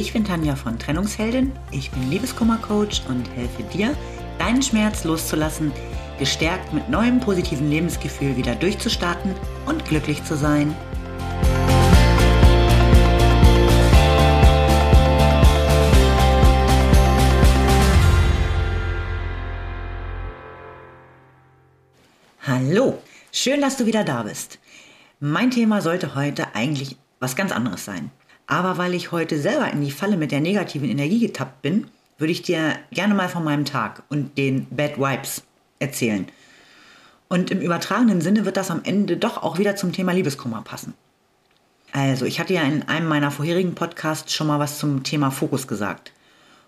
Ich bin Tanja von Trennungsheldin. Ich bin Liebeskummer-Coach und helfe dir, deinen Schmerz loszulassen, gestärkt mit neuem positiven Lebensgefühl wieder durchzustarten und glücklich zu sein. Hallo, schön, dass du wieder da bist. Mein Thema sollte heute eigentlich was ganz anderes sein. Aber weil ich heute selber in die Falle mit der negativen Energie getappt bin, würde ich dir gerne mal von meinem Tag und den Bad Vibes erzählen. Und im übertragenen Sinne wird das am Ende doch auch wieder zum Thema Liebeskummer passen. Also, ich hatte ja in einem meiner vorherigen Podcasts schon mal was zum Thema Fokus gesagt.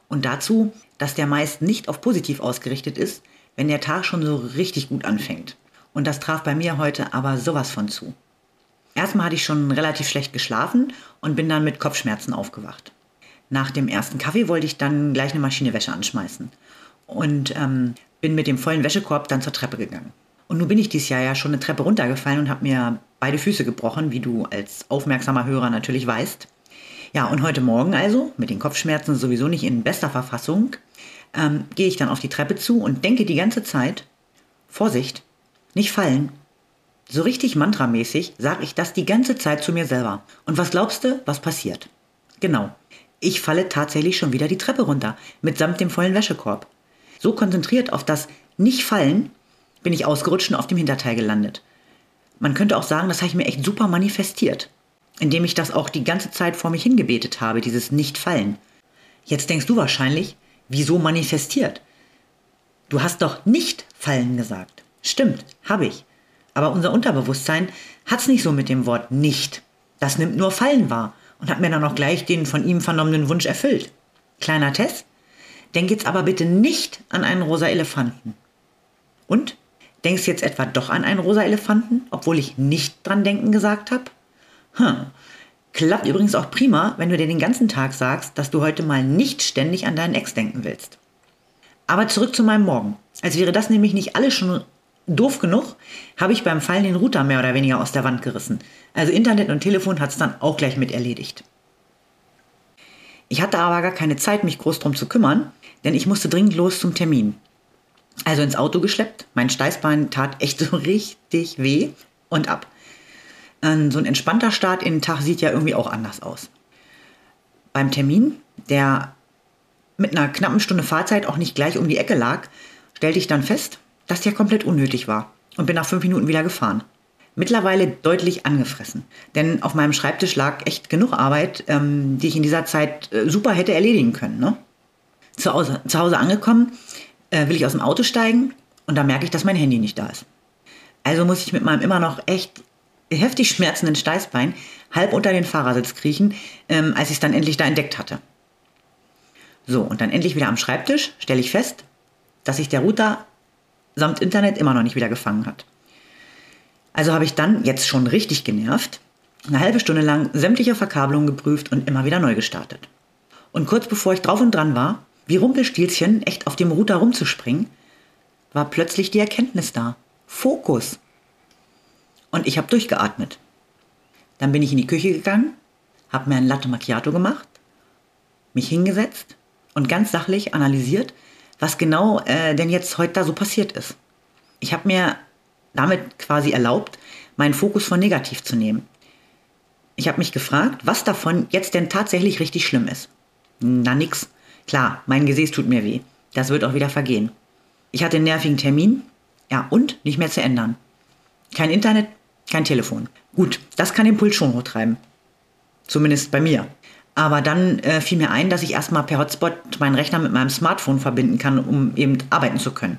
Und dazu, dass der meist nicht auf positiv ausgerichtet ist, wenn der Tag schon so richtig gut anfängt. Und das traf bei mir heute aber sowas von zu. Erstmal hatte ich schon relativ schlecht geschlafen und bin dann mit Kopfschmerzen aufgewacht. Nach dem ersten Kaffee wollte ich dann gleich eine Maschine Wäsche anschmeißen und ähm, bin mit dem vollen Wäschekorb dann zur Treppe gegangen. Und nun bin ich dieses Jahr ja schon eine Treppe runtergefallen und habe mir beide Füße gebrochen, wie du als aufmerksamer Hörer natürlich weißt. Ja, und heute Morgen also, mit den Kopfschmerzen sowieso nicht in bester Verfassung, ähm, gehe ich dann auf die Treppe zu und denke die ganze Zeit, Vorsicht, nicht fallen, so richtig mantramäßig sage ich das die ganze Zeit zu mir selber. Und was glaubst du, was passiert? Genau. Ich falle tatsächlich schon wieder die Treppe runter, mitsamt dem vollen Wäschekorb. So konzentriert auf das Nicht-Fallen bin ich ausgerutscht und auf dem Hinterteil gelandet. Man könnte auch sagen, das habe ich mir echt super manifestiert, indem ich das auch die ganze Zeit vor mich hingebetet habe, dieses Nicht-Fallen. Jetzt denkst du wahrscheinlich, wieso manifestiert? Du hast doch nicht fallen gesagt. Stimmt, habe ich. Aber unser Unterbewusstsein hat es nicht so mit dem Wort nicht. Das nimmt nur Fallen wahr und hat mir dann auch gleich den von ihm vernommenen Wunsch erfüllt. Kleiner Test. Denk jetzt aber bitte nicht an einen rosa Elefanten. Und? Denkst jetzt etwa doch an einen rosa Elefanten, obwohl ich nicht dran denken gesagt habe? Hm. Klappt übrigens auch prima, wenn du dir den ganzen Tag sagst, dass du heute mal nicht ständig an deinen Ex denken willst. Aber zurück zu meinem Morgen. Als wäre das nämlich nicht alles schon doof genug, habe ich beim Fallen den Router mehr oder weniger aus der Wand gerissen. Also Internet und Telefon hat es dann auch gleich mit erledigt. Ich hatte aber gar keine Zeit, mich groß drum zu kümmern, denn ich musste dringend los zum Termin. Also ins Auto geschleppt, mein Steißbein tat echt so richtig weh und ab. Ähm, so ein entspannter Start in den Tag sieht ja irgendwie auch anders aus. Beim Termin, der mit einer knappen Stunde Fahrzeit auch nicht gleich um die Ecke lag, stellte ich dann fest, dass der komplett unnötig war und bin nach fünf Minuten wieder gefahren. Mittlerweile deutlich angefressen, denn auf meinem Schreibtisch lag echt genug Arbeit, ähm, die ich in dieser Zeit äh, super hätte erledigen können. Ne? Zu, Hause, zu Hause angekommen, äh, will ich aus dem Auto steigen und da merke ich, dass mein Handy nicht da ist. Also muss ich mit meinem immer noch echt heftig schmerzenden Steißbein halb unter den Fahrersitz kriechen, ähm, als ich es dann endlich da entdeckt hatte. So, und dann endlich wieder am Schreibtisch stelle ich fest, dass sich der Router samt Internet immer noch nicht wieder gefangen hat. Also habe ich dann, jetzt schon richtig genervt, eine halbe Stunde lang sämtliche Verkabelungen geprüft und immer wieder neu gestartet. Und kurz bevor ich drauf und dran war, wie Rumpelstilzchen echt auf dem Router rumzuspringen, war plötzlich die Erkenntnis da. Fokus. Und ich habe durchgeatmet. Dann bin ich in die Küche gegangen, habe mir ein Latte Macchiato gemacht, mich hingesetzt und ganz sachlich analysiert, was genau äh, denn jetzt heute da so passiert ist. Ich habe mir damit quasi erlaubt, meinen Fokus von negativ zu nehmen. Ich habe mich gefragt, was davon jetzt denn tatsächlich richtig schlimm ist. Na nix. Klar, mein Gesäß tut mir weh. Das wird auch wieder vergehen. Ich hatte einen nervigen Termin. Ja, und nicht mehr zu ändern. Kein Internet, kein Telefon. Gut, das kann den Puls schon hochtreiben. Zumindest bei mir. Aber dann äh, fiel mir ein, dass ich erstmal per Hotspot meinen Rechner mit meinem Smartphone verbinden kann, um eben arbeiten zu können.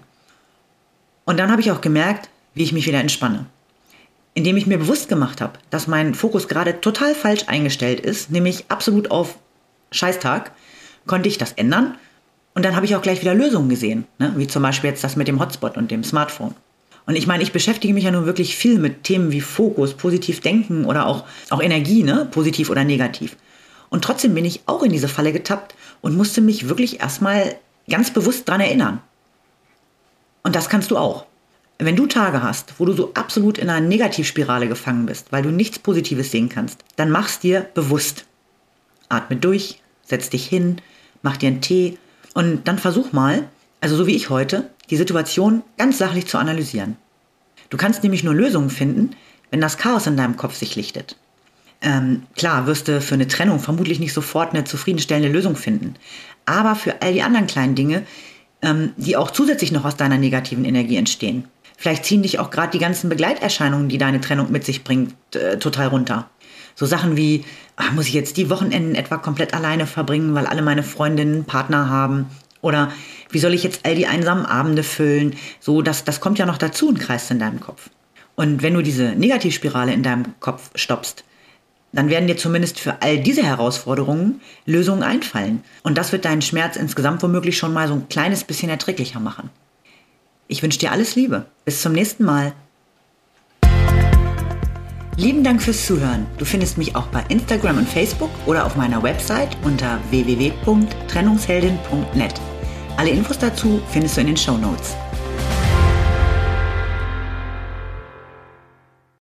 Und dann habe ich auch gemerkt, wie ich mich wieder entspanne. Indem ich mir bewusst gemacht habe, dass mein Fokus gerade total falsch eingestellt ist, nämlich absolut auf Scheißtag, konnte ich das ändern. Und dann habe ich auch gleich wieder Lösungen gesehen, ne? wie zum Beispiel jetzt das mit dem Hotspot und dem Smartphone. Und ich meine, ich beschäftige mich ja nun wirklich viel mit Themen wie Fokus, positiv denken oder auch, auch Energie, ne? positiv oder negativ. Und trotzdem bin ich auch in diese Falle getappt und musste mich wirklich erstmal ganz bewusst daran erinnern. Und das kannst du auch. Wenn du Tage hast, wo du so absolut in einer Negativspirale gefangen bist, weil du nichts Positives sehen kannst, dann mach's dir bewusst. Atme durch, setz dich hin, mach dir einen Tee und dann versuch mal, also so wie ich heute, die Situation ganz sachlich zu analysieren. Du kannst nämlich nur Lösungen finden, wenn das Chaos in deinem Kopf sich lichtet. Ähm, klar, wirst du für eine Trennung vermutlich nicht sofort eine zufriedenstellende Lösung finden. Aber für all die anderen kleinen Dinge, ähm, die auch zusätzlich noch aus deiner negativen Energie entstehen. Vielleicht ziehen dich auch gerade die ganzen Begleiterscheinungen, die deine Trennung mit sich bringt, äh, total runter. So Sachen wie, ach, muss ich jetzt die Wochenenden etwa komplett alleine verbringen, weil alle meine Freundinnen Partner haben? Oder wie soll ich jetzt all die einsamen Abende füllen? So, das, das kommt ja noch dazu und kreist in deinem Kopf. Und wenn du diese Negativspirale in deinem Kopf stoppst, dann werden dir zumindest für all diese Herausforderungen Lösungen einfallen. Und das wird deinen Schmerz insgesamt womöglich schon mal so ein kleines bisschen erträglicher machen. Ich wünsche dir alles Liebe. Bis zum nächsten Mal. Lieben Dank fürs Zuhören. Du findest mich auch bei Instagram und Facebook oder auf meiner Website unter www.trennungsheldin.net. Alle Infos dazu findest du in den Show Notes.